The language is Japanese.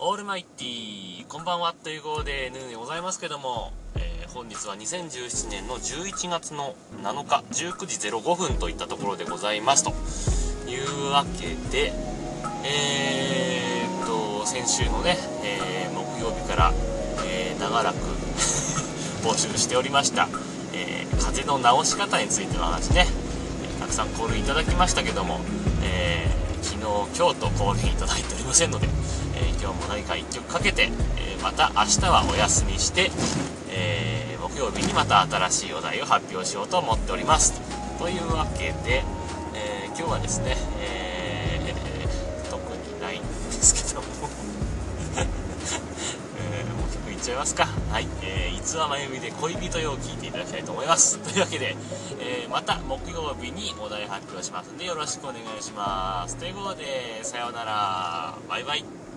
オールマイティこんばんはということでヌーでございますけども、えー本日は2017年の11月の7日19時05分といったところでございますと。いうわけでえー、っと先週のね、えー木曜日から、え長らく 募集しておりました、え風の治し方についての話ね、たくさんコールいただきましたけども、えー昨日今日とコールいただいておりませんので、えー今日も何か1曲かけて、えまた明日はお休みして、えー木曜日にまた新しいお題を発表しようと思っております。というわけで、えー今日はですね、えー特にないんですけども。えーもう曲いっちゃいますか。はい、えー、いつはまゆみで恋人よを聞いていただきたいと思います。というわけで、ーまた木曜日にお題発表しますんでよろしくお願いします。ということでさようなら。バイバイ。